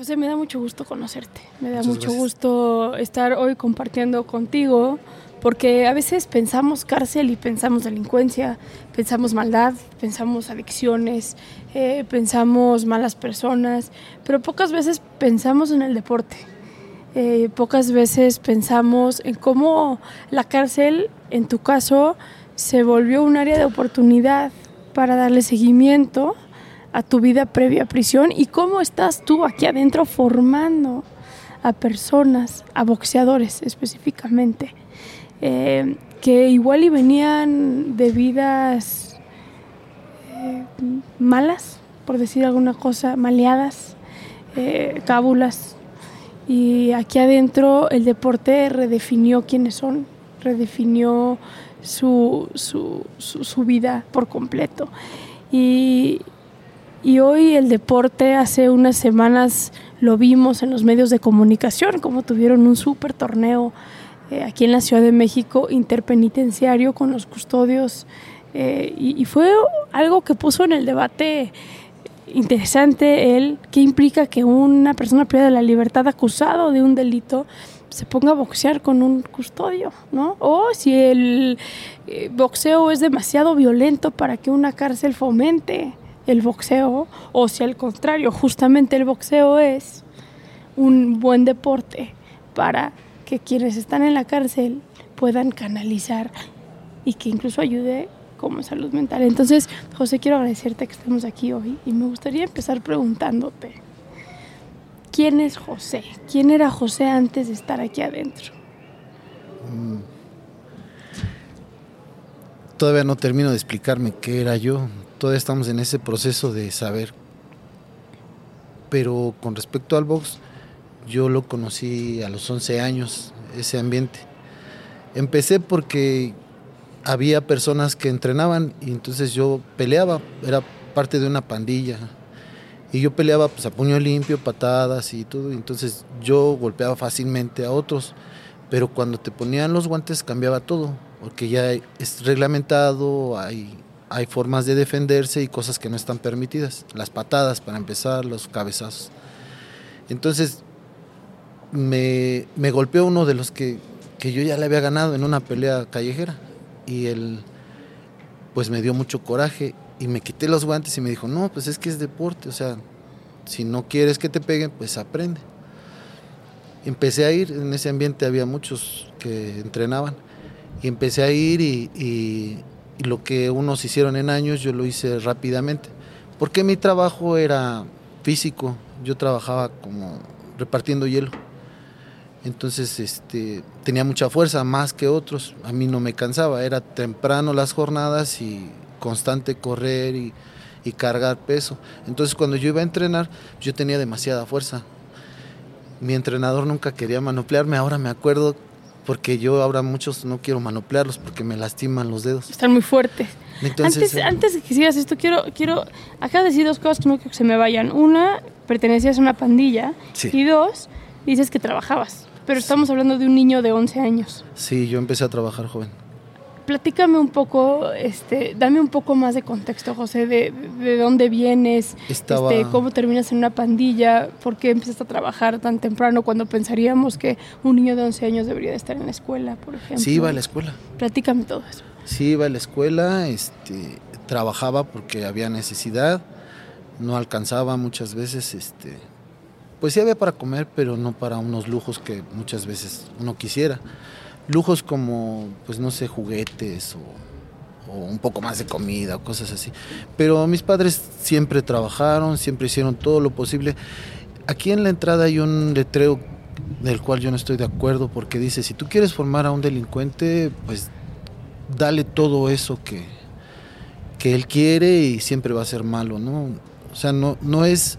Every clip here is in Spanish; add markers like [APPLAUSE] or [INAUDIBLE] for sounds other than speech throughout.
José, me da mucho gusto conocerte, me da mucho gusto estar hoy compartiendo contigo, porque a veces pensamos cárcel y pensamos delincuencia, pensamos maldad, pensamos adicciones, eh, pensamos malas personas, pero pocas veces pensamos en el deporte. Eh, pocas veces pensamos en cómo la cárcel, en tu caso, se volvió un área de oportunidad para darle seguimiento a tu vida previa a prisión y cómo estás tú aquí adentro formando a personas, a boxeadores específicamente, eh, que igual y venían de vidas eh, malas, por decir alguna cosa, maleadas, eh, cábulas. Y aquí adentro el deporte redefinió quiénes son, redefinió su, su, su vida por completo. Y, y hoy el deporte, hace unas semanas lo vimos en los medios de comunicación, como tuvieron un súper torneo eh, aquí en la Ciudad de México, interpenitenciario con los custodios. Eh, y, fue algo que puso en el debate interesante el qué implica que una persona de la libertad acusado de un delito se ponga a boxear con un custodio, ¿no? O si el eh, boxeo es demasiado violento para que una cárcel fomente el boxeo o si al contrario, justamente el boxeo es un buen deporte para que quienes están en la cárcel puedan canalizar y que incluso ayude como salud mental. Entonces, José, quiero agradecerte que estemos aquí hoy y me gustaría empezar preguntándote, ¿quién es José? ¿Quién era José antes de estar aquí adentro? Mm. Todavía no termino de explicarme qué era yo todavía estamos en ese proceso de saber. Pero con respecto al box, yo lo conocí a los 11 años, ese ambiente. Empecé porque había personas que entrenaban y entonces yo peleaba, era parte de una pandilla. Y yo peleaba pues a puño limpio, patadas y todo, entonces yo golpeaba fácilmente a otros, pero cuando te ponían los guantes cambiaba todo, porque ya es reglamentado, hay hay formas de defenderse y cosas que no están permitidas. Las patadas, para empezar, los cabezazos. Entonces, me, golpeó uno de los que, yo ya le había ganado en una pelea callejera. Y él, pues me dio mucho coraje y me quité los guantes y me dijo, no, pues es que es deporte, o sea, si no quieres que te peguen, pues aprende. Empecé a ir, en ese ambiente había muchos que entrenaban, y empecé a ir y y lo que unos hicieron en años yo lo hice rápidamente. Porque mi trabajo era físico, yo trabajaba como repartiendo hielo. Entonces este, tenía mucha fuerza, más que otros. A mí no me cansaba, era temprano las jornadas y constante correr y, cargar peso. Entonces cuando yo iba a entrenar, yo tenía demasiada fuerza. Mi entrenador nunca quería manoplearme, ahora me acuerdo porque yo ahora muchos no quiero manoplearlos porque me lastiman los dedos. Están muy fuertes. Entonces, antes, eh, antes de que sigas esto, quiero, quiero, acabas de decir dos cosas que no quiero que se me vayan. Una, pertenecías a una pandilla. Sí. Y dos, dices que trabajabas. Pero estamos hablando de un niño de 11 años. Sí, yo empecé a trabajar joven. Platícame un poco, este, dame un poco más de contexto, José, de, de dónde vienes, Estaba- este, cómo terminas en una pandilla, por qué empezaste a trabajar tan temprano cuando pensaríamos que un niño de 11 años debería de estar en la escuela, por ejemplo. Sí, iba a la escuela. Platícame todo eso. Sí, iba a la escuela, este, trabajaba porque había necesidad, no alcanzaba muchas veces, este, pues sí había para comer, pero no para unos lujos que muchas veces uno quisiera. Lujos como, pues no sé, juguetes o, un poco más de comida o cosas así. Pero mis padres siempre trabajaron, siempre hicieron todo lo posible. Aquí en la entrada hay un letrero del cual yo no estoy de acuerdo porque dice, si tú quieres formar a un delincuente, pues dale todo eso que, que él quiere y siempre va a ser malo, ¿no? O sea, no, no es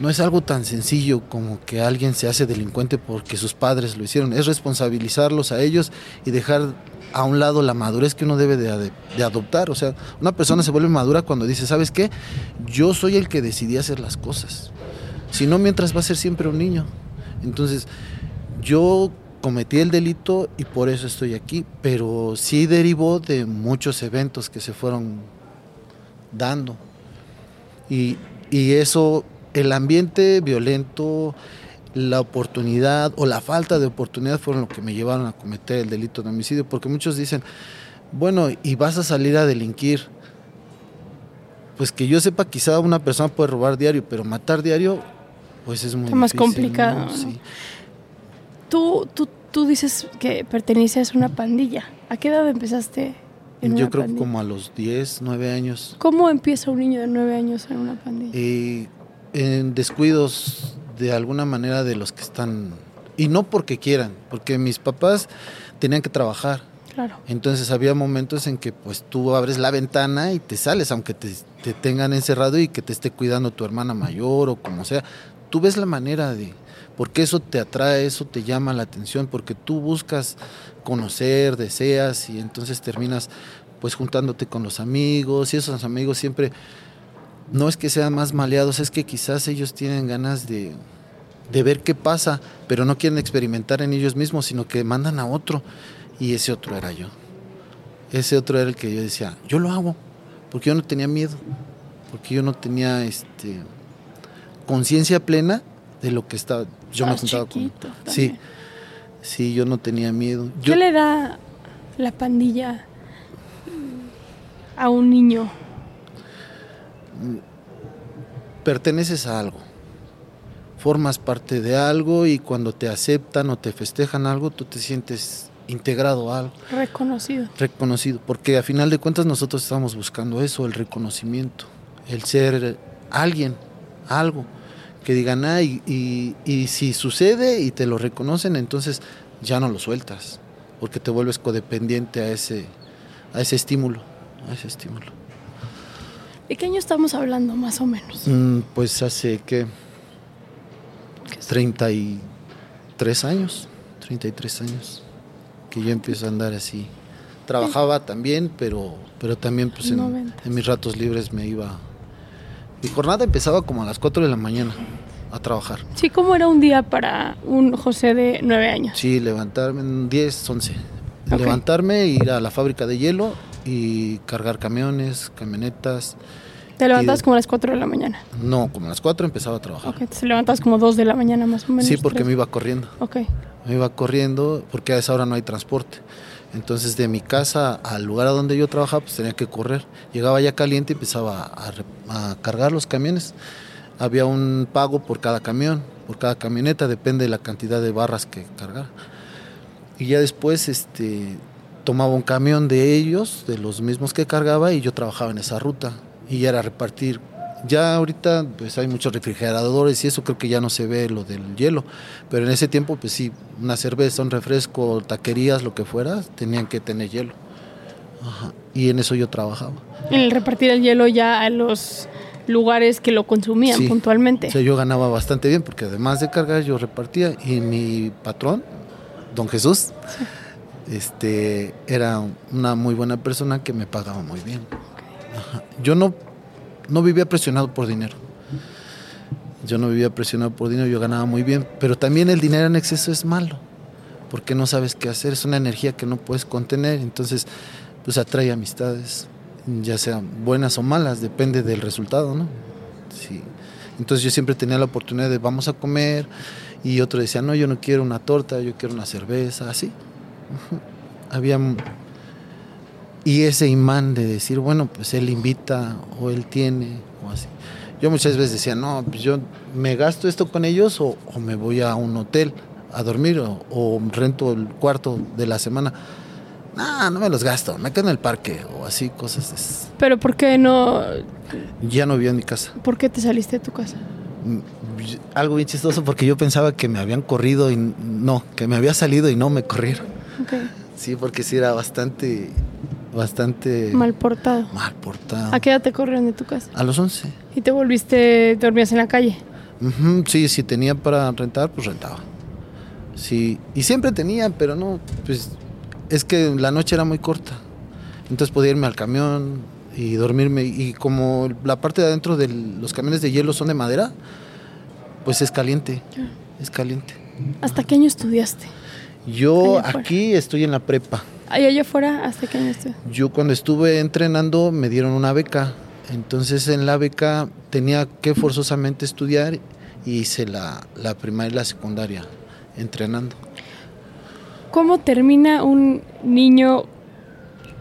no es algo tan sencillo como que alguien se hace delincuente porque sus padres lo hicieron, es responsabilizarlos a ellos y dejar a un lado la madurez que uno debe de, adoptar. O sea, una persona se vuelve madura cuando dice, ¿sabes qué? Yo soy el que decidí hacer las cosas. Si no, mientras va a ser siempre un niño. Entonces, yo cometí el delito y por eso estoy aquí, pero sí derivó de muchos eventos que se fueron dando. Y, y eso, el ambiente violento, la oportunidad o la falta de oportunidad fueron lo que me llevaron a cometer el delito de homicidio, porque muchos dicen, bueno, y vas a salir a delinquir. Pues que yo sepa, quizá una persona puede robar diario, pero matar diario, pues es muy más difícil, complicado, ¿no? ¿no? Sí. Tú, tú, tú dices que perteneces a una pandilla. ¿A qué edad empezaste en Yo una creo que como a los 10, 9 años. ¿Cómo empieza un niño de 9 años en una pandilla? eh, en descuidos de alguna manera de los que están, y no porque quieran, porque mis papás tenían que trabajar. claro. Entonces había momentos en que pues tú abres la ventana y te sales, aunque te, te tengan encerrado y que te esté cuidando tu hermana mayor o como sea. Tú ves la manera de, porque eso te atrae, eso te llama la atención, porque tú buscas conocer, deseas y entonces terminas pues juntándote con los amigos y esos amigos siempre no es que sean más maleados, es que quizás ellos tienen ganas de, de ver qué pasa, pero no quieren experimentar en ellos mismos, sino que mandan a otro. Y ese otro era yo. Ese otro era el que yo decía, yo lo hago, porque yo no tenía miedo, porque yo no tenía este conciencia plena de lo que estaba. Yo me juntaba con. Sí, sí, yo no tenía miedo. Yo, ¿Qué le da la pandilla a un niño? Perteneces a algo, formas parte de algo y cuando te aceptan o te festejan algo, tú te sientes integrado a algo, Reconocido. reconocido, porque a final de cuentas nosotros estamos buscando eso, el reconocimiento, el ser alguien, algo, que digan, ah, y, y- y si sucede y te lo reconocen, entonces ya no lo sueltas, porque te vuelves codependiente a ese, a ese estímulo, a ese estímulo. ¿De qué año estamos hablando, más o menos? Mm, pues hace que 33 años, 33 años que yo empiezo a andar así. Trabajaba también, pero pero también pues en, en mis ratos libres me iba. Mi jornada empezaba como a las 4 de la mañana a trabajar. Sí, ¿cómo era un día para un José de 9 años? Sí, levantarme en 10, 11. Ok. Levantarme, ir a la fábrica de hielo y cargar camiones, camionetas. Te levantas de- como a las 4 de la mañana. No, como a las 4 empezaba a trabajar. Ok, te levantas como 2 de la mañana más o menos. Sí, porque tres. me iba corriendo. Ok. Me iba corriendo porque a esa hora no hay transporte. Entonces de mi casa al lugar a donde yo trabajaba pues tenía que correr. Llegaba ya caliente y empezaba a, a cargar los camiones. Había un pago por cada camión, por cada camioneta, depende de la cantidad de barras que cargara. Y ya después este, tomaba un camión de ellos, de los mismos que cargaba, y yo trabajaba en esa ruta. Y era repartir. Ya ahorita pues hay muchos refrigeradores y eso creo que ya no se ve lo del hielo. Pero en ese tiempo pues sí, una cerveza, un refresco, taquerías, lo que fuera, tenían que tener hielo. Ajá. Y en eso yo trabajaba. En el repartir el hielo ya a los lugares que lo consumían Sí. puntualmente. O sea, yo ganaba bastante bien porque además de cargar yo repartía y mi patrón don Jesús, este, era una muy buena persona que me pagaba muy bien. Ajá. Yo no, no vivía presionado por dinero. Yo no vivía presionado por dinero, yo ganaba muy bien, pero también el dinero en exceso es malo, porque no sabes qué hacer, es una energía que no puedes contener, entonces pues atrae amistades, ya sean buenas o malas, depende del resultado, ¿no? Sí. Entonces yo siempre tenía la oportunidad de vamos a comer y otro decía, no, yo no quiero una torta, yo quiero una cerveza, así. Había... Y ese imán de decir, bueno, pues él invita o él tiene o así. Yo muchas veces decía, no, pues yo me gasto esto con ellos o, o me voy a un hotel a dormir o, o rento el cuarto de la semana. No, no me los gasto, me quedo en el parque o así, cosas. de esas. Pero ¿por qué no? Ya no vivía en mi casa. ¿Por qué te saliste de tu casa? Mm, Algo bien chistoso porque yo pensaba que me habían corrido y no, que me había salido y no me corrieron. Ok. Sí, porque sí era bastante, bastante Mal portado. mal portado. ¿A qué edad te corrieron de tu casa? A los 11. Y te volviste, dormías en la calle. Sí, si tenía para rentar, pues rentaba. Sí, y siempre tenía, pero no, pues es que la noche era muy corta. Entonces podía irme al camión y dormirme. Y como la parte de adentro de los camiones de hielo son de madera, pues es caliente. Es caliente. ¿Hasta qué año estudiaste? Yo aquí estoy en la prepa. Allá allá afuera, ¿hasta qué año estudiaste? Yo cuando estuve entrenando me dieron una beca. Entonces en la beca tenía que forzosamente estudiar y hice la, la primaria y la secundaria entrenando. ¿Cómo termina un niño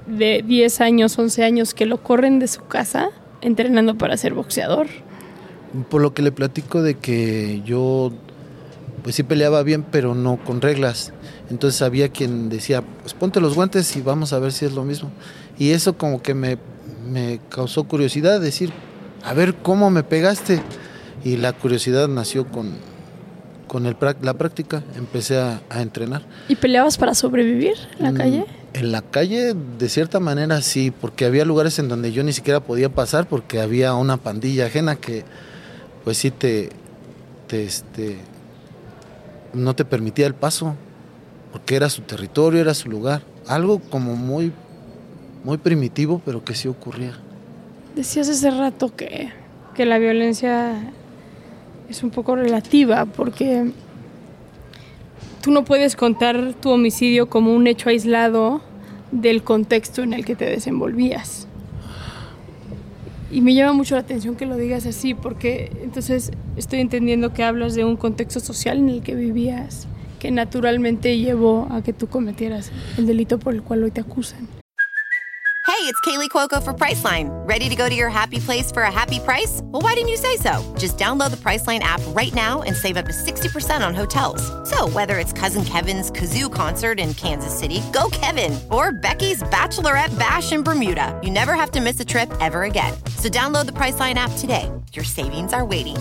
de 10 años, 11 años que lo corren de su casa entrenando para ser boxeador? Por lo que le platico de que yo pues sí peleaba bien, pero no con reglas. Entonces había quien decía, pues ponte los guantes y vamos a ver si es lo mismo. Y eso como que me, me causó curiosidad, decir, a ver cómo me pegaste. Y la curiosidad nació con, con el, la práctica, empecé a, a entrenar. ¿Y peleabas para sobrevivir en la Mm, calle? En la calle, de cierta manera, sí, porque había lugares en donde yo ni siquiera podía pasar porque había una pandilla ajena que, pues sí, te, te, este, no te permitía el paso, porque era su territorio, era su lugar. Algo como muy, muy primitivo, pero que sí ocurría. Decías hace rato que, que la violencia es un poco relativa porque tú no puedes contar tu homicidio como un hecho aislado del contexto en el que te desenvolvías. Y me llama mucho la atención que lo digas así porque entonces estoy entendiendo que hablas de un contexto social en el que vivías que naturalmente llevó a que tú cometieras el delito por el cual hoy te acusan. Hey, it's Kaylee Cuoco for Priceline. Ready to go to your happy place for a happy price? Well, why didn't you say so? Just download the Priceline app right now and save up to 60% on hotels. So, whether it's Cousin Kevin's Kazoo concert in Kansas City, go Kevin, or Becky's Bachelorette Bash in Bermuda, you never have to miss a trip ever again. So, download the Priceline app today. Your savings are waiting.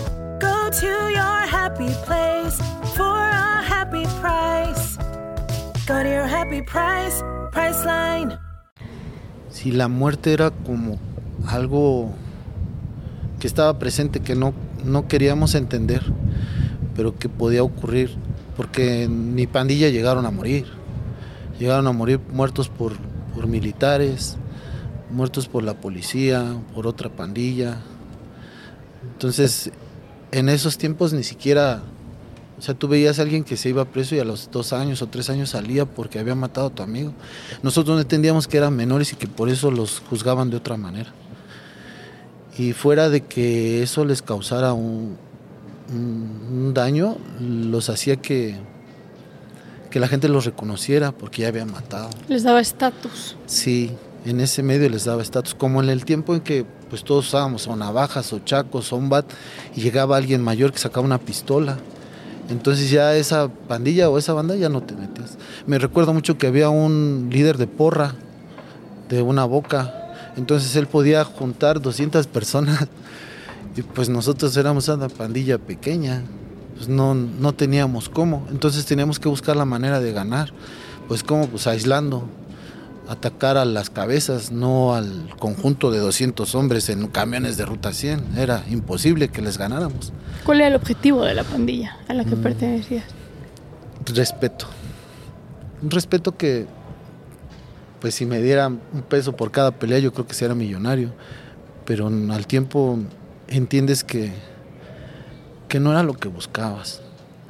To your happy place for a happy price. Go to your happy price. Si la muerte era como algo que estaba presente, que no, no queríamos entender, pero que podía ocurrir, porque mi pandilla llegaron a morir, llegaron a morir muertos por, por militares, muertos por la policía, por otra pandilla. Entonces, en esos tiempos ni siquiera, o sea, tú veías a alguien que se iba preso y a los dos años o tres años salía porque había matado a tu amigo. Nosotros no entendíamos que eran menores y que por eso los juzgaban de otra manera. Y fuera de que eso les causara un, un- un daño, los hacía que, que la gente los reconociera porque ya habían matado. Les daba estatus. Sí, en ese medio les daba estatus, como en el tiempo en que pues todos usábamos o navajas o chacos o un bat y llegaba alguien mayor que sacaba una pistola. Entonces ya esa pandilla o esa banda ya no te metías. Me recuerdo mucho que había un líder de porra de una boca, entonces él podía juntar 200 personas [LAUGHS] y pues nosotros éramos una pandilla pequeña, pues no, no teníamos cómo, entonces teníamos que buscar la manera de ganar, pues como pues aislando, atacar a las cabezas, no al conjunto de 200 hombres en camiones de ruta 100, era imposible que les ganáramos. ¿Cuál era el objetivo de la pandilla a la que Mm. pertenecías? Respeto, Un respeto que, pues si me diera un peso por cada pelea, yo creo que sería millonario. Pero al tiempo entiendes que, que no era lo que buscabas.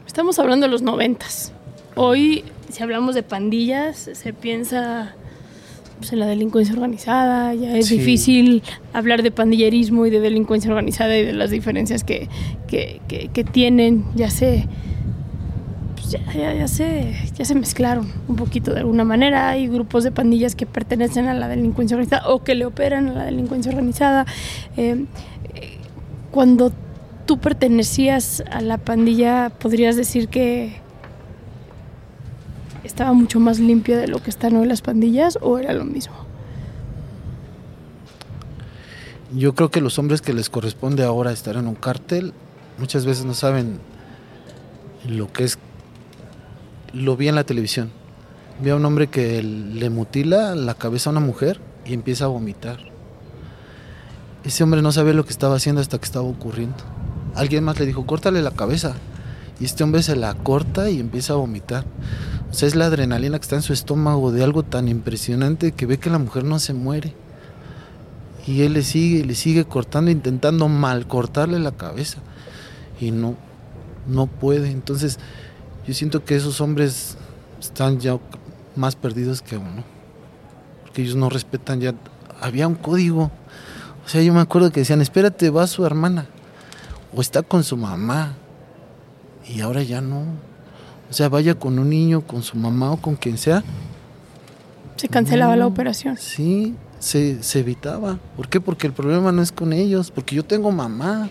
Estamos hablando de los noventas. Hoy, si hablamos de pandillas, se piensa pues, en la delincuencia organizada. Ya es Sí. difícil hablar de pandillerismo y de delincuencia organizada y de las diferencias que, que, que- que tienen. Ya se, pues, ya, ya- ya se, ya se mezclaron un poquito de alguna manera. Hay grupos de pandillas que pertenecen a la delincuencia organizada o que le operan a la delincuencia organizada. Eh, eh, cuando tú pertenecías a la pandilla, podrías decir que estaba mucho más limpia de lo que están hoy las pandillas o era lo mismo. Yo creo que los hombres que les corresponde ahora estar en un cártel muchas veces no saben lo que es. Lo vi en la televisión. Vi a un hombre que le mutila la cabeza a una mujer y empieza a vomitar. Ese hombre no sabía lo que estaba haciendo hasta que estaba ocurriendo. Alguien más le dijo, córtale la cabeza. Y este hombre se la corta y empieza a vomitar. O sea, es la adrenalina que está en su estómago de algo tan impresionante que ve que la mujer no se muere. Y él le sigue, le sigue cortando, intentando mal cortarle la cabeza. Y no, no puede. Entonces, yo siento que esos hombres están ya más perdidos que uno. Porque ellos no respetan ya. Había un código. O sea, yo me acuerdo que decían, espérate, va su hermana. O está con su mamá. Y ahora ya no. O sea, vaya con un niño, con su mamá o con quien sea. Se cancelaba la operación. Sí, se, se evitaba. ¿Por qué? Porque el problema no es con ellos, porque yo tengo mamá,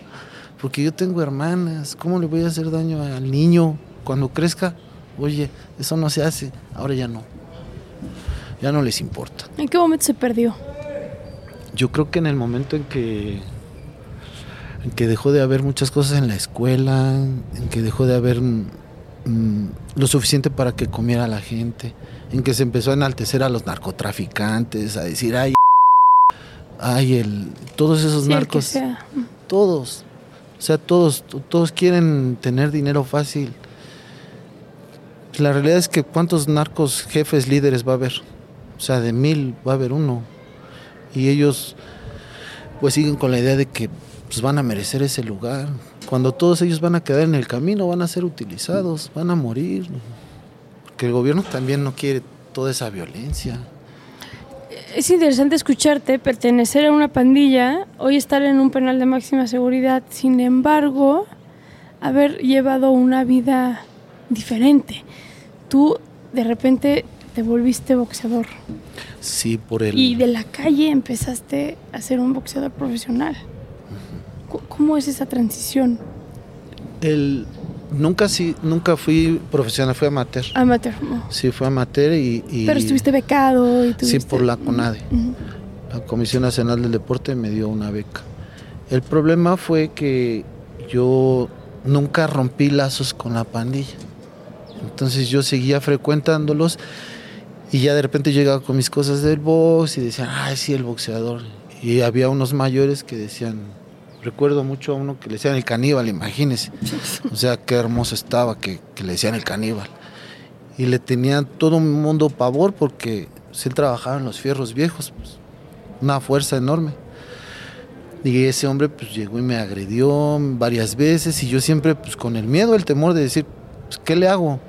porque yo tengo hermanas. ¿Cómo le voy a hacer daño al niño cuando crezca? Oye, eso no se hace. Ahora ya no. Ya no les importa. ¿En qué momento se perdió? Yo creo que en el momento en que en que dejó de haber muchas cosas en la escuela, en que dejó de haber mm, lo suficiente para que comiera la gente, en que se empezó a enaltecer a los narcotraficantes, a decir, ay, ay, el, todos esos Sí, narcos, todos, o sea, todos, to- todos quieren tener dinero fácil. La realidad es que cuántos narcos jefes líderes va a haber, o sea, de mil va a haber uno, y ellos pues siguen con la idea de que pues, van a merecer ese lugar. Cuando todos ellos van a quedar en el camino, van a ser utilizados, van a morir. Porque el gobierno también no quiere toda esa violencia. Es interesante escucharte pertenecer a una pandilla, hoy estar en un penal de máxima seguridad, sin embargo, haber llevado una vida diferente. Tú de repente te volviste boxeador Sí, por el... y de la calle empezaste a ser un boxeador profesional. ¿Cómo es esa transición? el- nunca, sí, nunca fui profesional, fui amateur. Amateur. ¿no? Sí, fue amateur y... y- Pero estuviste becado y Sí, tuviste... por la CONADE. La Comisión Nacional del Deporte me dio una beca. El problema fue que yo nunca rompí lazos con la pandilla. Entonces yo seguía frecuentándolos y ya de repente llegaba con mis cosas del box y decían, ay, sí, el boxeador. Y había unos mayores que decían, recuerdo mucho a uno que le decían el caníbal, imagínese. O sea, qué hermoso estaba que, le decían el caníbal. Y le tenía todo un mundo pavor porque pues, él trabajaba en los fierros viejos, pues, una fuerza enorme. Y ese hombre pues llegó y me agredió varias veces y yo siempre pues con el miedo, el temor de decir, pues, ¿qué le hago?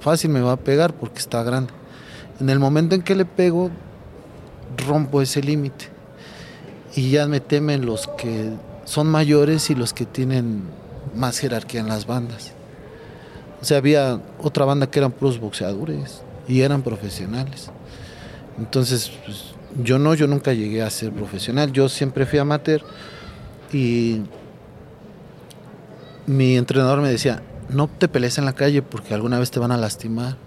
Fácil me va a pegar porque está grande. En el momento en que le pego, rompo ese límite. Y ya me temen los que son mayores y los que tienen más jerarquía en las bandas. O sea, había otra banda que eran puros boxeadores y eran profesionales. Entonces, pues, yo no, yo nunca llegué a ser profesional, yo siempre fui amateur y mi entrenador me decía, no te pelees en la calle porque alguna vez te van a lastimar.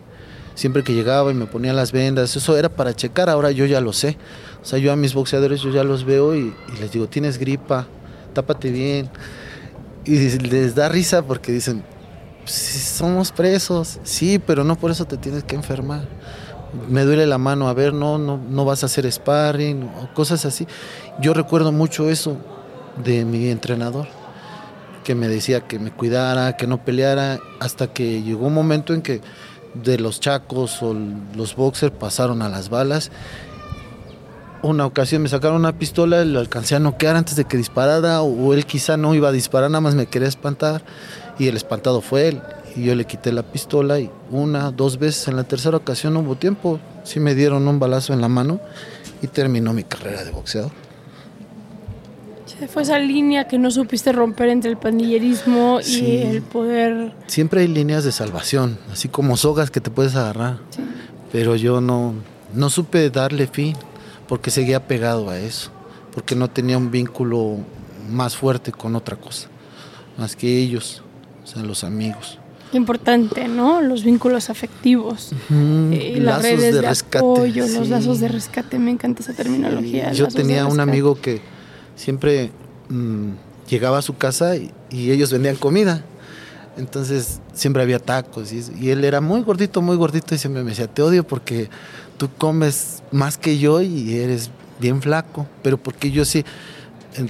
Siempre que llegaba y me ponía las vendas, eso era para checar, ahora yo ya lo sé. O sea, yo a mis boxeadores yo ya los veo y, y les digo, tienes gripa, tápate bien. Y les da risa porque dicen, "Sí, somos presos, sí, pero no por eso te tienes que enfermar. Me duele la mano, a ver, no, no, no vas a hacer sparring o cosas así. Yo recuerdo mucho eso de mi entrenador, que me decía que me cuidara, que no peleara, hasta que llegó un momento en que de los chacos o los boxers pasaron a las balas. Una ocasión me sacaron una pistola, lo alcancé a noquear antes de que disparara, o él quizá no iba a disparar, nada más me quería espantar, y el espantado fue él. Y yo le quité la pistola y una, dos veces, en la tercera ocasión no hubo tiempo, sí me dieron un balazo en la mano y terminó mi carrera de boxeador. Fue esa línea que no supiste romper entre el pandillerismo y el poder. Siempre hay líneas de salvación, así como sogas que te puedes agarrar. Pero yo no, no supe darle fin porque seguía pegado a eso, porque no tenía un vínculo más fuerte con otra cosa, más que ellos, o sea, los amigos. Importante, ¿no? Los vínculos afectivos, eh, las redes de, apoyo, los lazos de rescate. Me encanta esa terminología. Yo tenía un amigo que siempre mm, llegaba a su casa y, ellos vendían comida. Entonces siempre había tacos y, él era muy gordito, muy gordito y siempre me decía, te odio porque tú comes más que yo y eres bien flaco, pero porque yo sí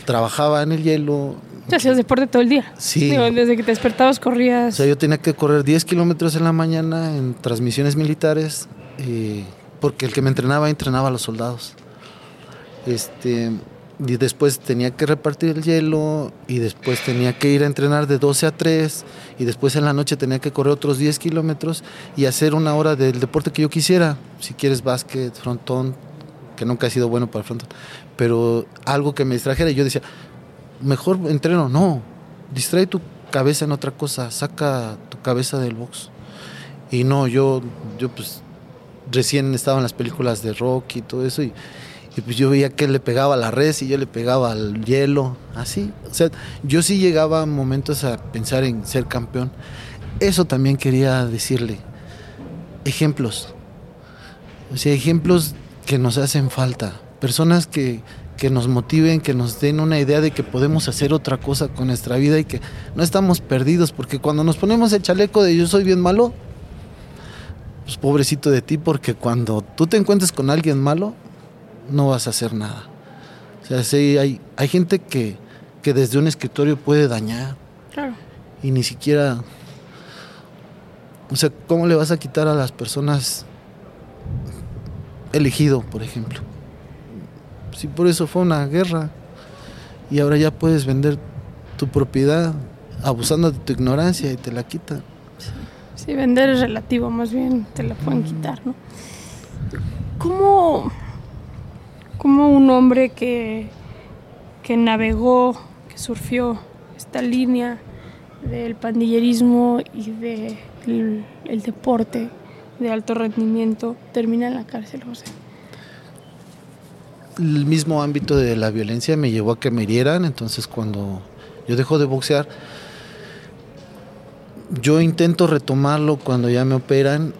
trabajaba en el hielo. ¿Te hacías deporte todo el día? Sí. desde que te despertabas corrías. O sea, yo tenía que correr 10 kilómetros en la mañana en transmisiones militares eh, porque el que me entrenaba entrenaba a los soldados. Este, y después tenía que repartir el hielo y después tenía que ir a entrenar de 12 a 3 y después en la noche tenía que correr otros 10 kilómetros y hacer una hora del deporte que yo quisiera, si quieres básquet, frontón, que nunca ha sido bueno para el frontón, pero algo que me distrajera y yo decía, mejor entreno, no, distrae tu cabeza en otra cosa, saca tu cabeza del box. Y no, yo, yo pues recién estaba en las películas de rock y todo eso y y pues yo veía que le pegaba a la red y yo le pegaba al hielo, así. O sea, yo sí llegaba momentos a pensar en ser campeón. Eso también quería decirle. Ejemplos. O sea, ejemplos que nos hacen falta. Personas que, que nos motiven, que nos den una idea de que podemos hacer otra cosa con nuestra vida y que no estamos perdidos, porque cuando nos ponemos el chaleco de yo soy bien malo, pues pobrecito de ti, porque cuando tú te encuentres con alguien malo, no vas a hacer nada. O sea, sí, hay, hay gente que, que desde un escritorio puede dañar. Claro. Y ni siquiera... O sea, ¿cómo le vas a quitar a las personas elegido, por ejemplo? Si por eso fue una guerra y ahora ya puedes vender tu propiedad abusando de tu ignorancia y te la quitan. Sí, vender es relativo, más bien te la pueden quitar, ¿no? ¿Cómo, como un hombre que, que navegó, que surfió esta línea del pandillerismo y del el deporte de alto rendimiento, termina en la cárcel, José. El mismo ámbito de la violencia me llevó a que me hirieran, entonces cuando yo dejo de boxear, yo intento retomarlo cuando ya me operan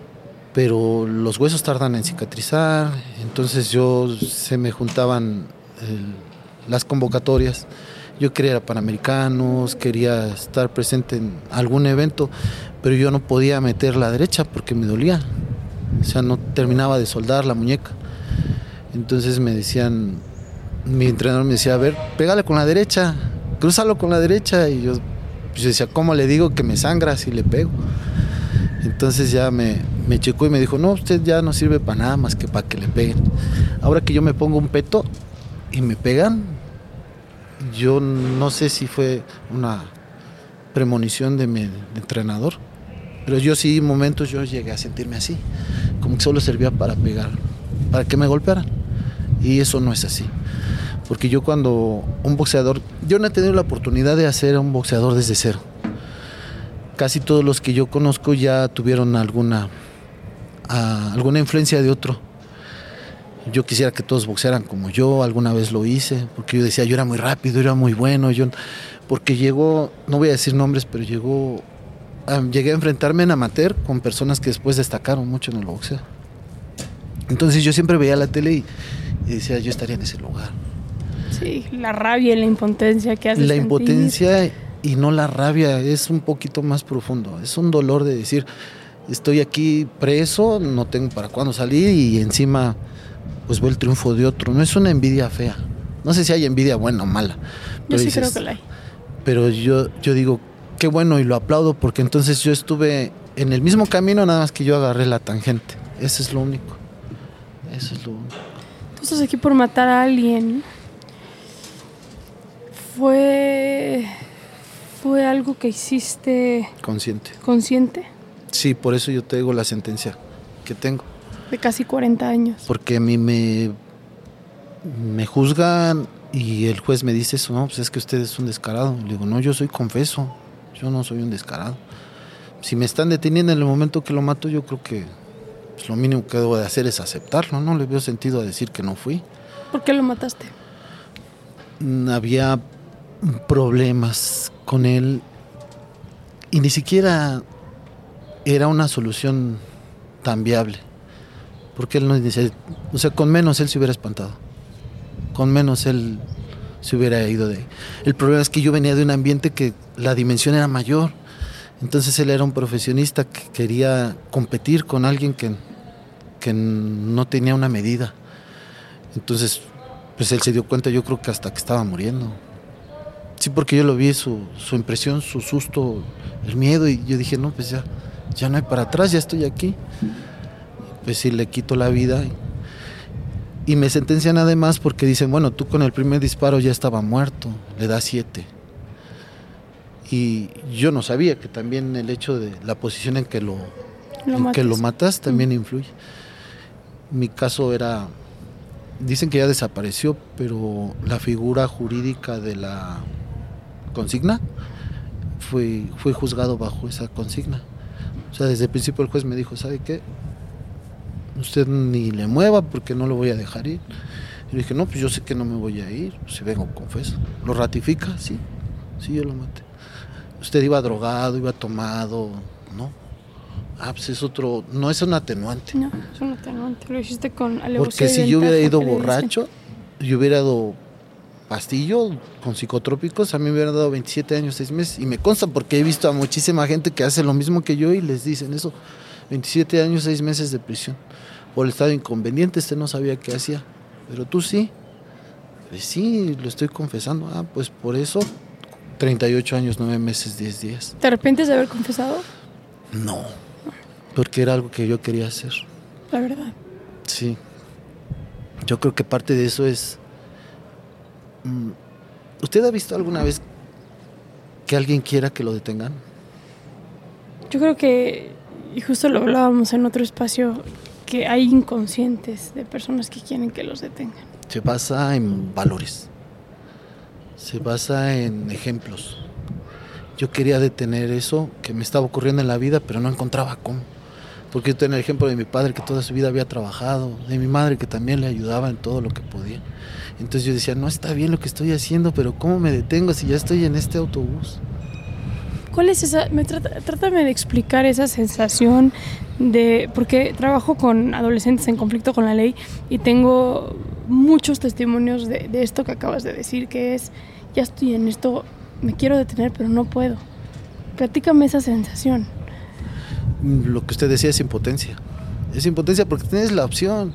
pero los huesos tardan en cicatrizar, entonces yo se me juntaban las convocatorias. Yo quería ir a Panamericanos, quería estar presente en algún evento, pero yo no podía meter la derecha porque me dolía. O sea, no terminaba de soldar la muñeca. Entonces me decían, mi entrenador me decía, a ver, pégale con la derecha, cruzalo con la derecha. Y yo, yo decía, ¿cómo le digo que me sangra si le pego? Entonces ya me, me checó y me dijo, no, usted ya no sirve para nada más que para que le peguen. Ahora que yo me pongo un peto y me pegan, yo no sé si fue una premonición de mi entrenador, pero yo sí, momentos yo llegué a sentirme así, como que solo servía para pegar, para que me golpearan. Y eso no es así. Porque yo cuando un boxeador, yo no he tenido la oportunidad de hacer un boxeador desde cero casi todos los que yo conozco ya tuvieron alguna, alguna influencia de otro. Yo quisiera que todos boxearan como yo, alguna vez lo hice, porque yo decía, yo era muy rápido, era muy bueno, yo, porque llegó, no voy a decir nombres, pero llegó, llegué a enfrentarme en amateur con personas que después destacaron mucho en el boxeo. Entonces yo siempre veía la tele y, decía, yo estaría en ese lugar. Sí, la rabia y la impotencia que hace. La impotencia y no la rabia, es un poquito más profundo. Es un dolor de decir, estoy aquí preso, no tengo para cuándo salir y encima pues ve el triunfo de otro. No es una envidia fea. No sé si hay envidia buena o mala. Yo sí creo que la hay. Pero yo, yo digo, qué bueno y lo aplaudo porque entonces yo estuve en el mismo camino, nada más que yo agarré la tangente. Eso es lo único. Eso es lo único. Tú estás aquí por matar a alguien. Fue. Fue algo que hiciste Consciente. consciente Sí, por eso yo te digo la sentencia que tengo. de casi 40 años. Porque a mí me, me juzgan y el juez me dice eso, no, pues es que usted es un descarado. Le digo, no, yo soy confeso, yo no soy un descarado. Si me están deteniendo en el momento que lo mato, yo creo que pues, lo mínimo que debo de hacer es aceptarlo, no le veo sentido a decir que no fui. ¿Por qué lo mataste? Mm, Había problemas con él y ni siquiera era una solución tan viable. Porque él no dice, o sea, con menos él se hubiera espantado. Con menos él se hubiera ido de ahí. El problema es que yo venía de un ambiente que la dimensión era mayor. Entonces él era un profesionista que quería competir con alguien que, que no tenía una medida. Entonces, pues él se dio cuenta, yo creo que hasta que estaba muriendo. Sí, porque yo lo vi, su, su impresión, su susto, el miedo, y yo dije, no, pues ya, ya no hay para atrás, ya estoy aquí. Pues sí, le quito la vida. Y, me sentencian además porque dicen, bueno, tú con el primer disparo ya estaba muerto, le da siete. Y yo no sabía que también el hecho de la posición en que lo, Lo en que lo matas. matas también influye. Mi caso era, dicen que ya desapareció, pero la figura jurídica de la consigna fue, fue juzgado bajo esa consigna. O sea, desde el principio el juez me dijo, ¿sabe qué? Usted ni le mueva porque no lo voy a dejar ir. Y le dije, no, pues yo sé que no me voy a ir, si vengo confeso. ¿Lo ratifica? Sí, sí, yo lo maté. Usted iba drogado, iba tomado, ¿no? Ah, pues es otro, no es un atenuante. No, eso no te no, Lo hiciste con alevosía Porque si yo hubiera ido borracho, yo hubiera dado pastillo con psicotrópicos, a mí me hubieran dado 27 años, 6 meses. Y me consta porque he visto a muchísima gente que hace lo mismo que yo y les dicen eso. 27 años, 6 meses de prisión. Por el estado inconveniente, este no sabía qué hacía. Pero tú sí. Pues sí, lo estoy confesando. Ah, pues por eso 38 años, 9 meses, 10 días. ¿Te arrepientes de haber confesado? No. Porque era algo que yo quería hacer. La verdad. Sí. Yo creo que parte de eso es... mm, ¿Usted ha visto alguna vez que alguien quiera que lo detengan? Yo creo que, y justo lo hablábamos en otro espacio, que hay inconscientes de personas que quieren que los detengan. Se basa en valores. Se basa en ejemplos. Yo quería detener eso que me estaba ocurriendo en la vida, pero no encontraba cómo. Porque yo tenía el ejemplo de mi padre que toda su vida había trabajado, de mi madre que también le ayudaba en todo lo que podía. Entonces yo decía, no está bien lo que estoy haciendo, pero ¿cómo me detengo si ya estoy en este autobús? ¿Cuál es esa? Me trátame de explicar esa sensación de. Porque trabajo con adolescentes en conflicto con la ley y tengo muchos testimonios de, de esto que acabas de decir, que es: ya estoy en esto, me quiero detener, pero no puedo. Platícame esa sensación. Lo que usted decía es impotencia. Es impotencia porque tienes la opción,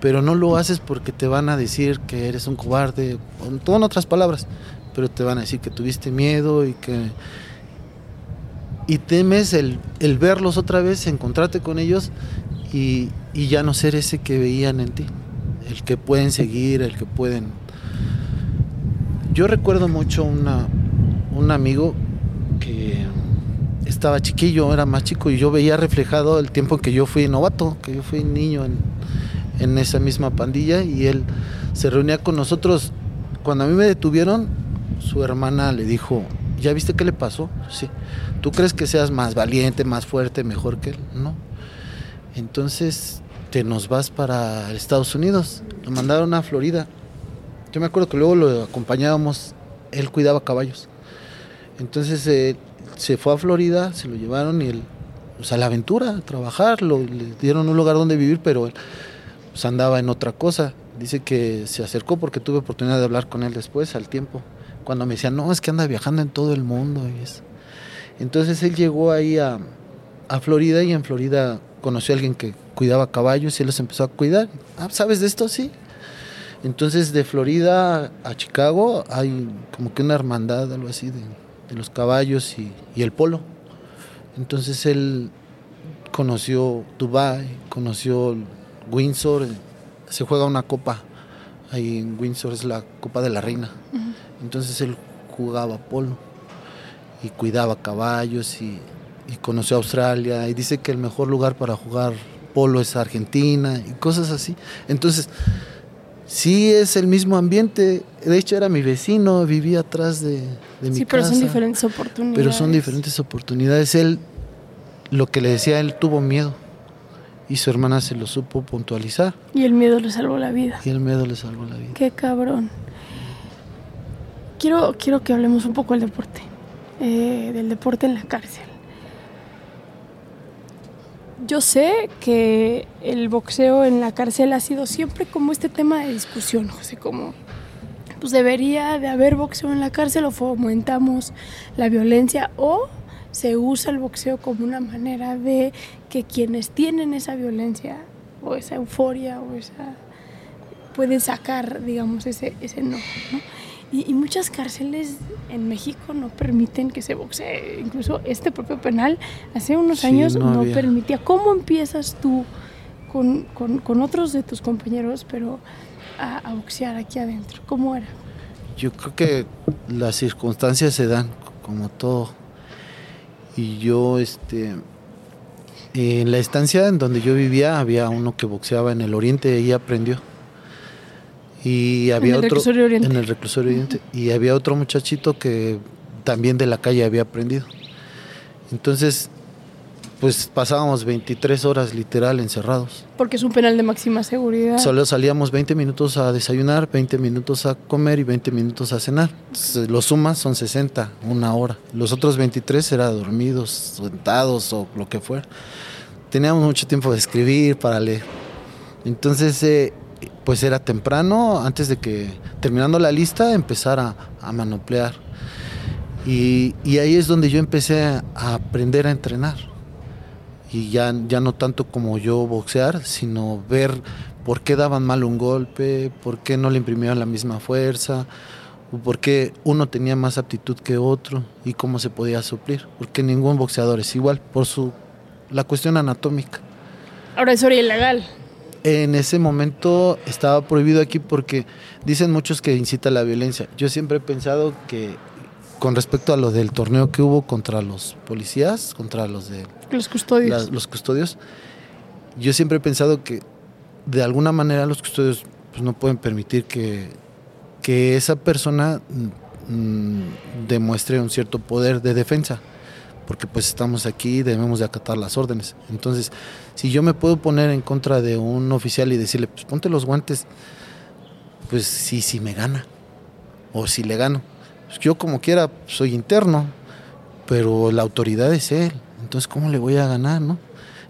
pero no lo haces porque te van a decir que eres un cobarde, todo en otras palabras, pero te van a decir que tuviste miedo y que... Y temes el, el verlos otra vez, encontrarte con ellos y, y ya no ser ese que veían en ti, el que pueden seguir, el que pueden... Yo recuerdo mucho una, un amigo que estaba chiquillo, era más chico y yo veía reflejado el tiempo que yo fui novato, que yo fui niño en, en esa misma pandilla y él se reunía con nosotros. Cuando a mí me detuvieron, su hermana le dijo, ¿ya viste qué le pasó? Sí. ¿Tú crees que seas más valiente, más fuerte, mejor que él? No. Entonces te nos vas para Estados Unidos. Lo mandaron a Florida. Yo me acuerdo que luego lo acompañábamos, él cuidaba caballos. Entonces eh, se fue a Florida, se lo llevaron y él, pues a la aventura, a trabajar, lo, le dieron un lugar donde vivir, pero él pues, andaba en otra cosa. Dice que se acercó porque tuve oportunidad de hablar con él después, al tiempo, cuando me decía, no, es que anda viajando en todo el mundo y eso. Entonces él llegó ahí a, a Florida y en Florida conoció a alguien que cuidaba caballos y él los empezó a cuidar. Ah, ¿sabes de esto? Sí. Entonces de Florida a Chicago hay como que una hermandad, algo así, de, de los caballos y, y el polo. Entonces él conoció Dubai, conoció Windsor, se juega una copa ahí en Windsor, es la Copa de la Reina. Entonces él jugaba polo y cuidaba caballos y, y conoció Australia y dice que el mejor lugar para jugar polo es Argentina y cosas así. Entonces, sí es el mismo ambiente. De hecho, era mi vecino, vivía atrás de, de mi Sí, pero casa. son diferentes oportunidades. Pero son diferentes oportunidades. Él, lo que le decía, él tuvo miedo. Y su hermana se lo supo puntualizar. Y el miedo le salvó la vida. Y el miedo le salvó la vida. Qué cabrón. Quiero, quiero que hablemos un poco del deporte. eh, del deporte en la cárcel. Yo sé que el boxeo en la cárcel ha sido siempre como este tema de discusión, José, como pues debería de haber boxeo en la cárcel o fomentamos la violencia o se usa el boxeo como una manera de que quienes tienen esa violencia o esa euforia o esa pueden sacar, digamos, ese, ese enojo, ¿no? Y, y muchas cárceles en México no permiten que se boxee. Incluso este propio penal hace unos Sí, años no permitía. ¿Cómo empiezas tú con, con- con otros de tus compañeros, pero a, a boxear aquí adentro? ¿Cómo era? Yo creo que las circunstancias se dan como todo. Y yo, este, en la estancia en donde yo vivía había uno que boxeaba en el oriente y aprendió. Y había el otro reclusorio Oriente. en el reclusorio oriente y había otro muchachito que también de la calle había aprendido. Entonces, pues pasábamos 23 horas literal encerrados. Porque es un penal de máxima seguridad. Solo salíamos 20 minutos a desayunar, 20 minutos a comer y 20 minutos a cenar. Entonces, Lo sumas son 60, una hora. Los otros 23 era dormidos, sentados o lo que fuera. Teníamos mucho tiempo de escribir, para leer. Entonces, eh, pues era temprano, antes de que, terminando la lista, empezar a, a manoplear. Y, y ahí es donde yo empecé a, aprender a entrenar y ya, ya no tanto como yo boxear, sino ver por qué daban mal un golpe, por qué no le imprimían la misma fuerza, por qué uno tenía más aptitud que otro y cómo se podía suplir, porque ningún boxeador es igual por su la cuestión anatómica. Ahora eso era ilegal. En ese momento estaba prohibido aquí porque dicen muchos que incita a la violencia. Yo siempre he pensado que con respecto a lo del torneo que hubo contra los policías, contra los de Los custodios. los custodios, yo siempre he pensado que de alguna manera los custodios pues, no pueden permitir que, que esa persona mm, mm, demuestre un cierto poder de defensa, porque pues estamos aquí y debemos de acatar las órdenes. Entonces, si yo me puedo poner en contra de un oficial y decirle, pues ponte los guantes, pues sí, sí me gana, o si le gano. Pues, yo como quiera soy interno, pero la autoridad es él. Entonces, ¿cómo le voy a ganar, no?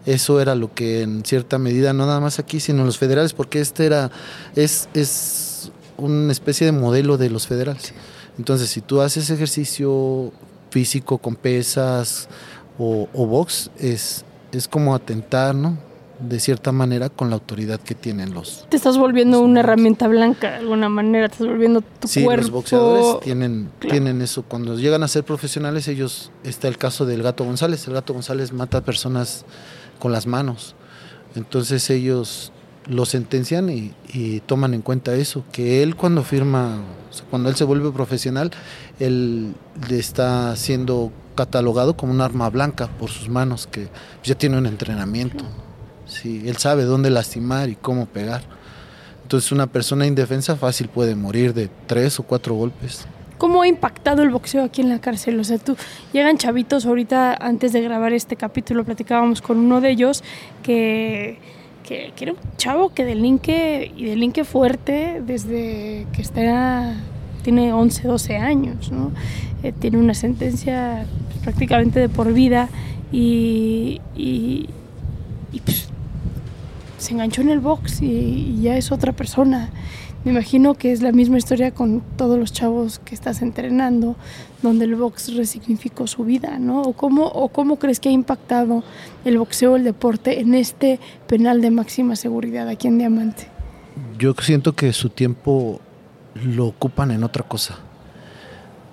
Eso era lo que en cierta medida, no nada más aquí, sino en los federales, porque este era, es, es una especie de modelo de los federales. Entonces, si tú haces ejercicio físico con pesas o, o box, es, es como atentar, ¿no? De cierta manera con la autoridad que tienen los, Te estás volviendo una herramienta blanca de alguna manera. Te estás volviendo tu Sí, cuerpo. los boxeadores tienen, Claro. tienen eso. Cuando llegan a ser profesionales, ellos, está el caso del gato González. El gato González mata a personas con las manos. Entonces ellos lo sentencian y, y toman en cuenta eso, que él cuando firma, o sea, cuando él se vuelve profesional, él está siendo catalogado como un arma blanca por sus manos, que ya tiene un entrenamiento. Sí, él sabe dónde lastimar y cómo pegar. Entonces una persona indefensa fácil puede morir de tres o cuatro golpes. ¿Cómo ha impactado el boxeo aquí en la cárcel? O sea, tú llegan chavitos ahorita antes de grabar este capítulo platicábamos con uno de ellos que, que, que era un chavo que delinque y delinque fuerte desde que está tiene 11, 12 años, ¿no? Eh, tiene una sentencia pues, prácticamente de por vida y, y, y, pues, se enganchó en el box y, y ya es otra persona. Me imagino que es la misma historia con todos los chavos que estás entrenando, donde el box resignificó su vida, ¿no? ¿O cómo, o cómo crees que ha impactado el boxeo, el deporte, en este penal de máxima seguridad aquí en Diamante? Yo siento que su tiempo lo ocupan en otra cosa.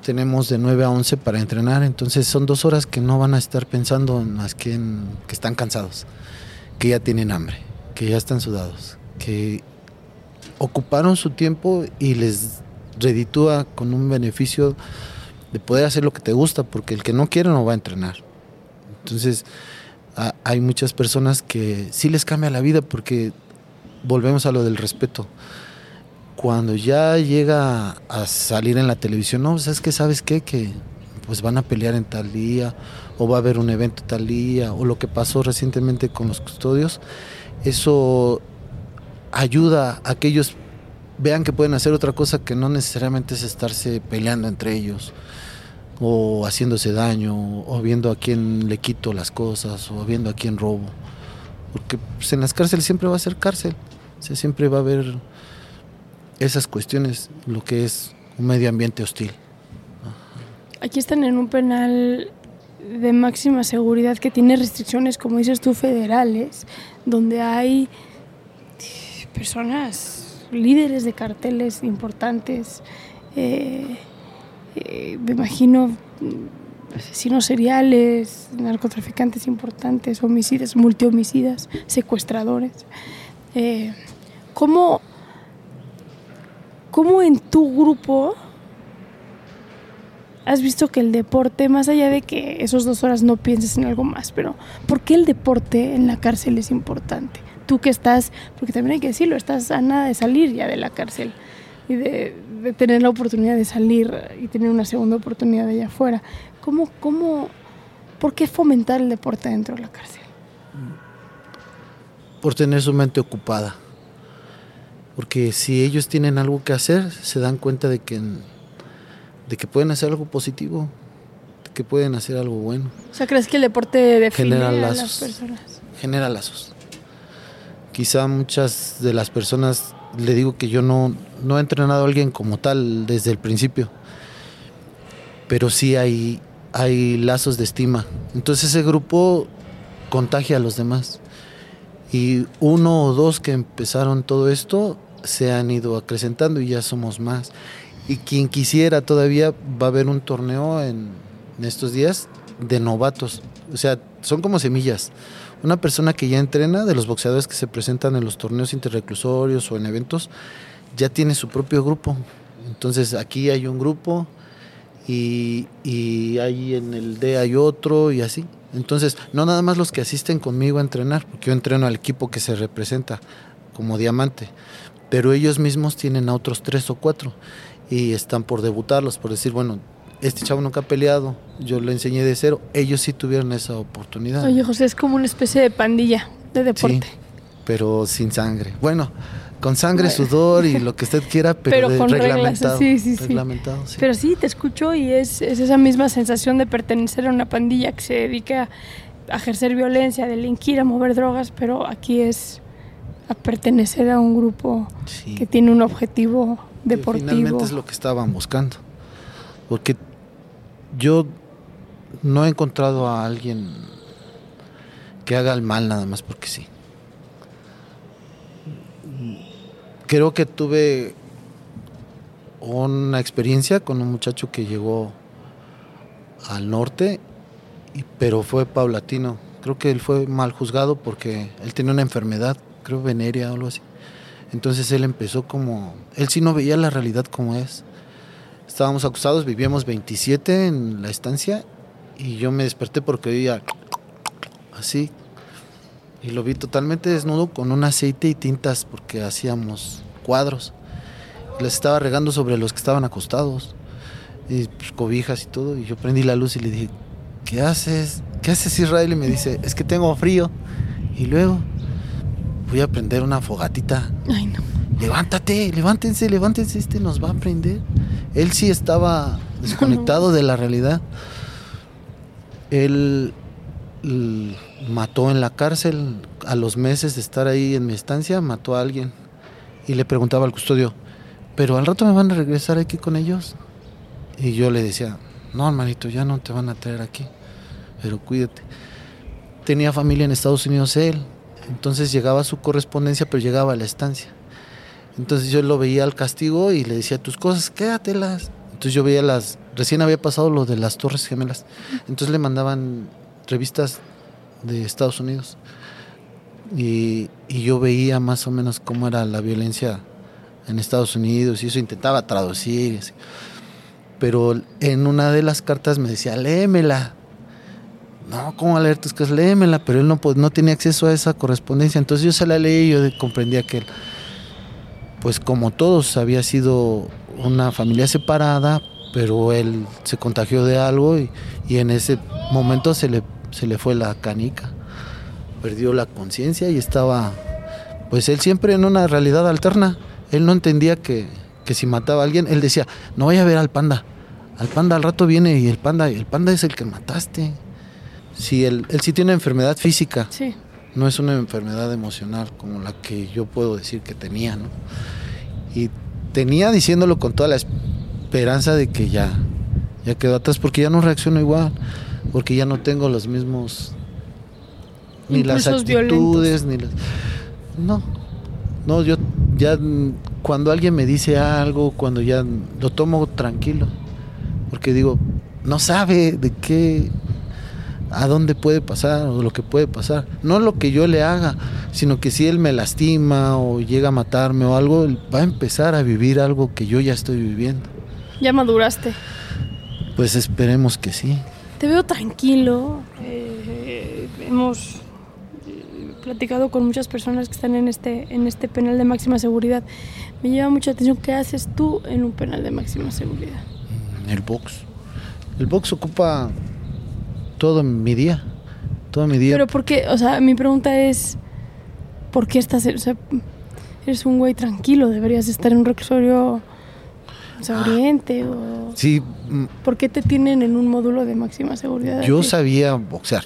tenemos de 9 a 11 para entrenar, entonces son dos horas que no van a estar pensando más que en que están cansados, que ya tienen hambre, que ya están sudados, que ocuparon su tiempo y les reditúa con un beneficio de poder hacer lo que te gusta, porque el que no quiere no va a entrenar. Entonces, hay muchas personas que sí les cambia la vida porque volvemos a lo del respeto. Cuando ya llega a salir en la televisión, no, ¿sabes qué? ¿Sabes qué? Que pues van a pelear en tal día, o va a haber un evento tal día, o lo que pasó recientemente con los custodios, eso ayuda a que ellos vean que pueden hacer otra cosa que no necesariamente es estarse peleando entre ellos o haciéndose daño o viendo a quién le quito las cosas o viendo a quién robo. Porque pues, en las cárceles siempre va a ser cárcel, siempre va a haber esas cuestiones, lo que es un medio ambiente hostil. Aquí están en un penal de máxima seguridad que tiene restricciones, como dices tú, federales, donde hay personas, líderes de carteles importantes, eh, eh, me imagino asesinos seriales, narcotraficantes importantes, homicidas, multihomicidas, secuestradores. Eh, ¿cómo, ¿Cómo en tu grupo has visto que el deporte, más allá de que esos dos horas no pienses en algo más, pero ¿por qué el deporte en la cárcel es importante? Tú que estás, porque también hay que decirlo, estás a nada de salir ya de la cárcel y de, tener la oportunidad de salir y tener una segunda oportunidad allá afuera. ¿Cómo, cómo, ¿Por qué fomentar el deporte dentro de la cárcel? Por tener su mente ocupada. Porque si ellos tienen algo que hacer, se dan cuenta de que, de que pueden hacer algo positivo, de que pueden hacer algo bueno. O sea, ¿crees que el deporte define Genera lazos, a las personas? Genera lazos. Quizá muchas de las personas le digo que yo no, no he entrenado a alguien como tal desde el principio, pero sí hay, hay lazos de estima. Entonces ese grupo contagia a los demás. Y uno o dos que empezaron todo esto se han ido acrecentando y ya somos más. Y quien quisiera todavía va a haber un torneo en, en estos días de novatos. O sea, son como semillas. Una persona que ya entrena, de los boxeadores que se presentan en los torneos interreclusorios o en eventos, ya tiene su propio grupo. Entonces aquí hay un grupo y, y ahí en el D hay otro y así. Entonces, no nada más los que asisten conmigo a entrenar, porque yo entreno al equipo que se representa como diamante, pero ellos mismos tienen a otros tres o cuatro y están por debutarlos, por decir, bueno, este chavo nunca ha peleado, yo le enseñé de cero, ellos sí tuvieron esa oportunidad. Oye, José, es como una especie de pandilla de deporte. Sí, pero sin sangre. Bueno, con sangre, sudor y lo que usted quiera, [LAUGHS] pero, con reglamentado. sí, sí, reglamentado sí. Pero sí, te escucho y es, es, esa misma sensación de pertenecer a una pandilla que se dedica a ejercer violencia, a delinquir, a mover drogas, pero aquí es a pertenecer a un grupo que tiene un objetivo deportivo. finalmente es lo que estaban buscando. Porque yo no he encontrado a alguien que haga el mal nada más porque sí. Creo que tuve una experiencia con un muchacho que llegó al norte, pero fue paulatino. Creo que él fue mal juzgado porque él tenía una enfermedad, creo veneria o algo así. Entonces él empezó como, él sí no veía la realidad como es. Estábamos acusados, vivíamos 27 en la estancia y yo me desperté porque oía así y lo vi totalmente desnudo con un aceite y tintas porque hacíamos cuadros. Les estaba regando sobre los que estaban acostados y pues, cobijas y todo y yo prendí la luz y le dije, ¿qué haces? ¿Qué haces Israel? Y me dice, es que tengo frío. Y luego voy a prender una fogatita. Ay, no. Levántate, levántense, levántense, este nos va a prender. Él sí estaba desconectado de la realidad. Él mató en la cárcel, a los meses de estar ahí en mi estancia, mató a alguien. Y le preguntaba al custodio, pero al rato me van a regresar aquí con ellos. Y yo le decía, no hermanito, ya no te van a traer aquí, pero cuídate. Tenía familia en Estados Unidos él, entonces llegaba su correspondencia, pero llegaba a la estancia. Entonces yo lo veía al castigo y le decía tus cosas, quédatelas. Entonces yo veía las recién había pasado lo de las Torres Gemelas. Entonces le mandaban revistas de Estados Unidos. Y, yo veía más o menos cómo era la violencia en Estados Unidos y eso intentaba traducir. Pero en una de las cartas me decía, léemela. No, ¿cómo leer tus cosas? Léemela. Pero él no, pues, no tenía acceso a esa correspondencia. Entonces yo se la leí y yo comprendía que él, pues como todos, había sido una familia separada, pero él se contagió de algo y, en ese momento se le, se le fue la canica. Perdió la conciencia y estaba, pues él siempre en una realidad alterna. Él no entendía que, que si mataba a alguien, él decía, no vaya a ver al panda. Al panda al rato viene y el panda, el panda es el que mataste. Sí, él, él sí tiene enfermedad física, Sí. No es una enfermedad emocional como la que yo puedo decir que tenía, ¿no? Y tenía diciéndolo con toda la esperanza de que ya, ya quedó atrás, porque ya no reacciono igual, porque ya no tengo los mismos, ni las actitudes, ni las... No, no, yo ya cuando alguien me dice algo, cuando ya lo tomo tranquilo, porque digo, no sabe de qué, a dónde puede pasar o lo que puede pasar. No lo que yo le haga, sino que si él me lastima o llega a matarme o algo, va a empezar a vivir algo que yo ya estoy viviendo. Ya maduraste. Pues esperemos que sí. Te veo tranquilo. eh, hemos eh, platicado con muchas personas que están en este, en este penal de máxima seguridad. Me llama mucha atención qué haces tú en un penal de máxima seguridad. El box. El box ocupa todo mi día. Todo mi día. Pero ¿por qué? O sea, mi pregunta es, ¿por qué estás, o sea, eres un güey tranquilo, deberías estar en un reclusorio sangriente o... sí, ¿Por qué te tienen en un módulo de máxima seguridad? yo sabía boxear.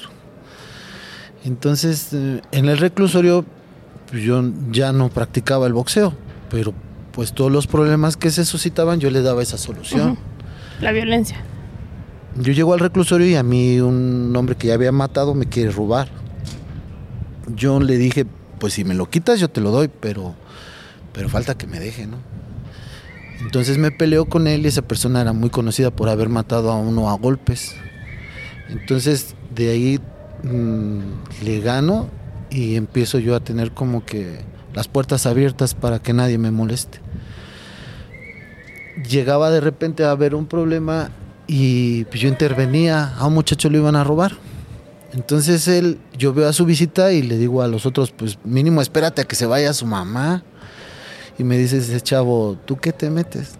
Entonces, eh, en el reclusorio pues, yo ya no practicaba el boxeo, pero pues todos los problemas que se suscitaban yo le daba esa solución. La violencia. Yo llego al reclusorio y a mí un hombre que ya había matado me quiere robar. Yo le dije, pues si me lo quitas yo te lo doy, pero, pero falta que me deje, ¿no? Entonces me peleó con él y esa persona era muy conocida por haber matado a uno a golpes. Entonces de ahí mm, le gano y empiezo yo a tener como que las puertas abiertas para que nadie me moleste. Llegaba de repente a haber un problema y pues, yo intervenía, a un muchacho lo iban a robar. Entonces él, yo veo a su visita y le digo a los otros, pues mínimo espérate a que se vaya su mamá. Y me dice ese chavo, ¿tú qué te metes?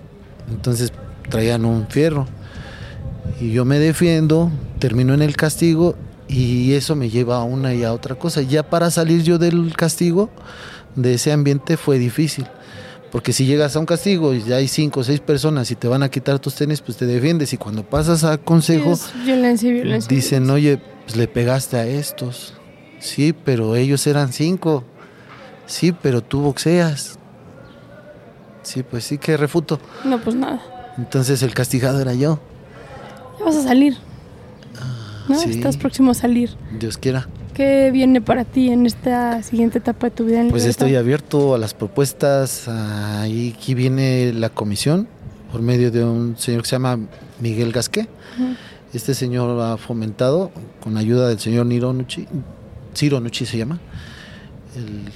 Entonces traían un fierro. Y yo me defiendo, termino en el castigo y eso me lleva a una y a otra cosa. Ya para salir yo del castigo, de ese ambiente fue difícil. Porque si llegas a un castigo y ya hay cinco o seis personas y te van a quitar tus tenis, pues te defiendes. Y cuando pasas a consejo, violencia violencia. dicen, oye, pues le pegaste a estos. Sí, pero ellos eran cinco. Sí, pero tú boxeas. Sí, pues sí que refuto. No, pues nada. Entonces el castigado era yo. Ya vas a salir. ¿No? sí. Estás próximo a salir. Dios quiera. ¿Qué viene para ti en esta siguiente etapa de tu vida? en Pues estoy abierto a las propuestas. Ahí aquí viene la comisión por medio de un señor que se llama Miguel Gasqué. Este señor ha fomentado, con ayuda del señor Niro Nucci, Ciro Nucci se llama, el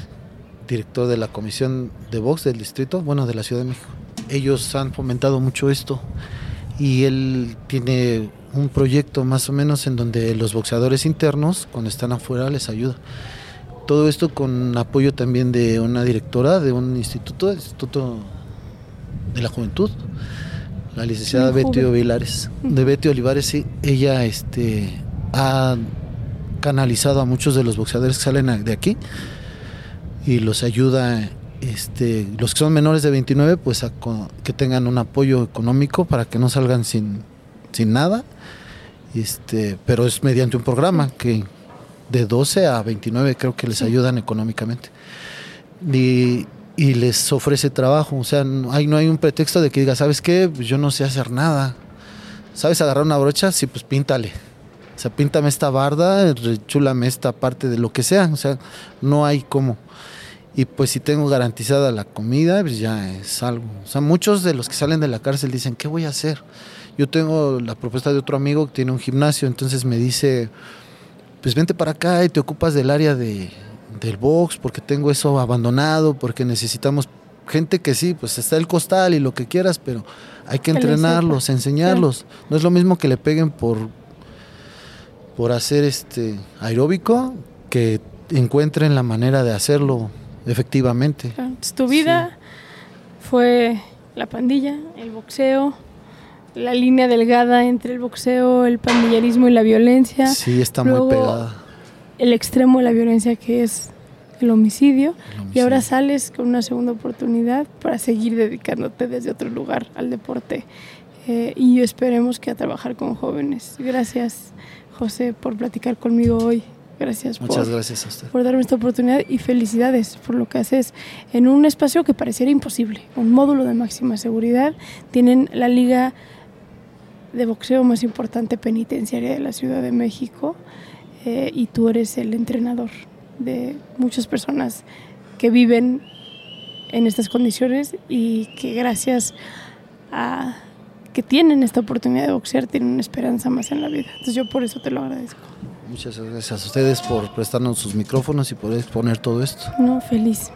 director de la comisión de box del distrito, bueno, de la Ciudad de México. Ellos han fomentado mucho esto y él tiene un proyecto más o menos en donde los boxeadores internos, cuando están afuera, les ayuda. Todo esto con apoyo también de una directora de un instituto, el Instituto de la Juventud, la licenciada Betty. Olivares. De Betty Olivares, sí, ella este, ha canalizado a muchos de los boxeadores que salen de aquí y los ayuda, este, los que son menores de 29, pues a que tengan un apoyo económico para que no salgan sin, sin nada. Este, pero es mediante un programa que de 12 a 29 creo que les ayudan económicamente. Y, y les ofrece trabajo, o sea, no hay, no hay un pretexto de que diga, ¿sabes qué? Pues yo no sé hacer nada. ¿Sabes agarrar una brocha? Sí, pues píntale. O sea, píntame esta barda, rechúlame esta parte de lo que sea. O sea, no hay cómo. Y pues si tengo garantizada la comida, pues ya es algo. O sea, muchos de los que salen de la cárcel dicen, ¿qué voy a hacer? Yo tengo la propuesta de otro amigo que tiene un gimnasio, entonces me dice, pues vente para acá y te ocupas del área de, del box, porque tengo eso abandonado, porque necesitamos gente que sí, pues está el costal y lo que quieras, pero hay que entrenarlos, enseñarlos. No es lo mismo que le peguen por, por hacer este aeróbico que encuentren la manera de hacerlo efectivamente. Entonces, tu vida fue la pandilla, el boxeo, la línea delgada entre el boxeo, el pandillerismo y la violencia, Sí, está Luego, muy pegada. el extremo de la violencia que es el homicidio, el y ahora sales con una segunda oportunidad para seguir dedicándote desde otro lugar al deporte. Eh, y esperemos que a trabajar con jóvenes. Gracias, José, por platicar conmigo hoy. Gracias por, Muchas gracias a usted. por darme esta oportunidad y felicidades por lo que haces en un espacio que pareciera imposible, un módulo de máxima seguridad. Tienen la liga de boxeo más importante penitenciaria de la Ciudad de México eh, y tú eres el entrenador de muchas personas que viven en estas condiciones y que gracias a que tienen esta oportunidad de boxear tienen una esperanza más en la vida. Entonces yo por eso te lo agradezco. Muchas gracias a ustedes por prestarnos sus micrófonos y por exponer todo esto. No, feliz.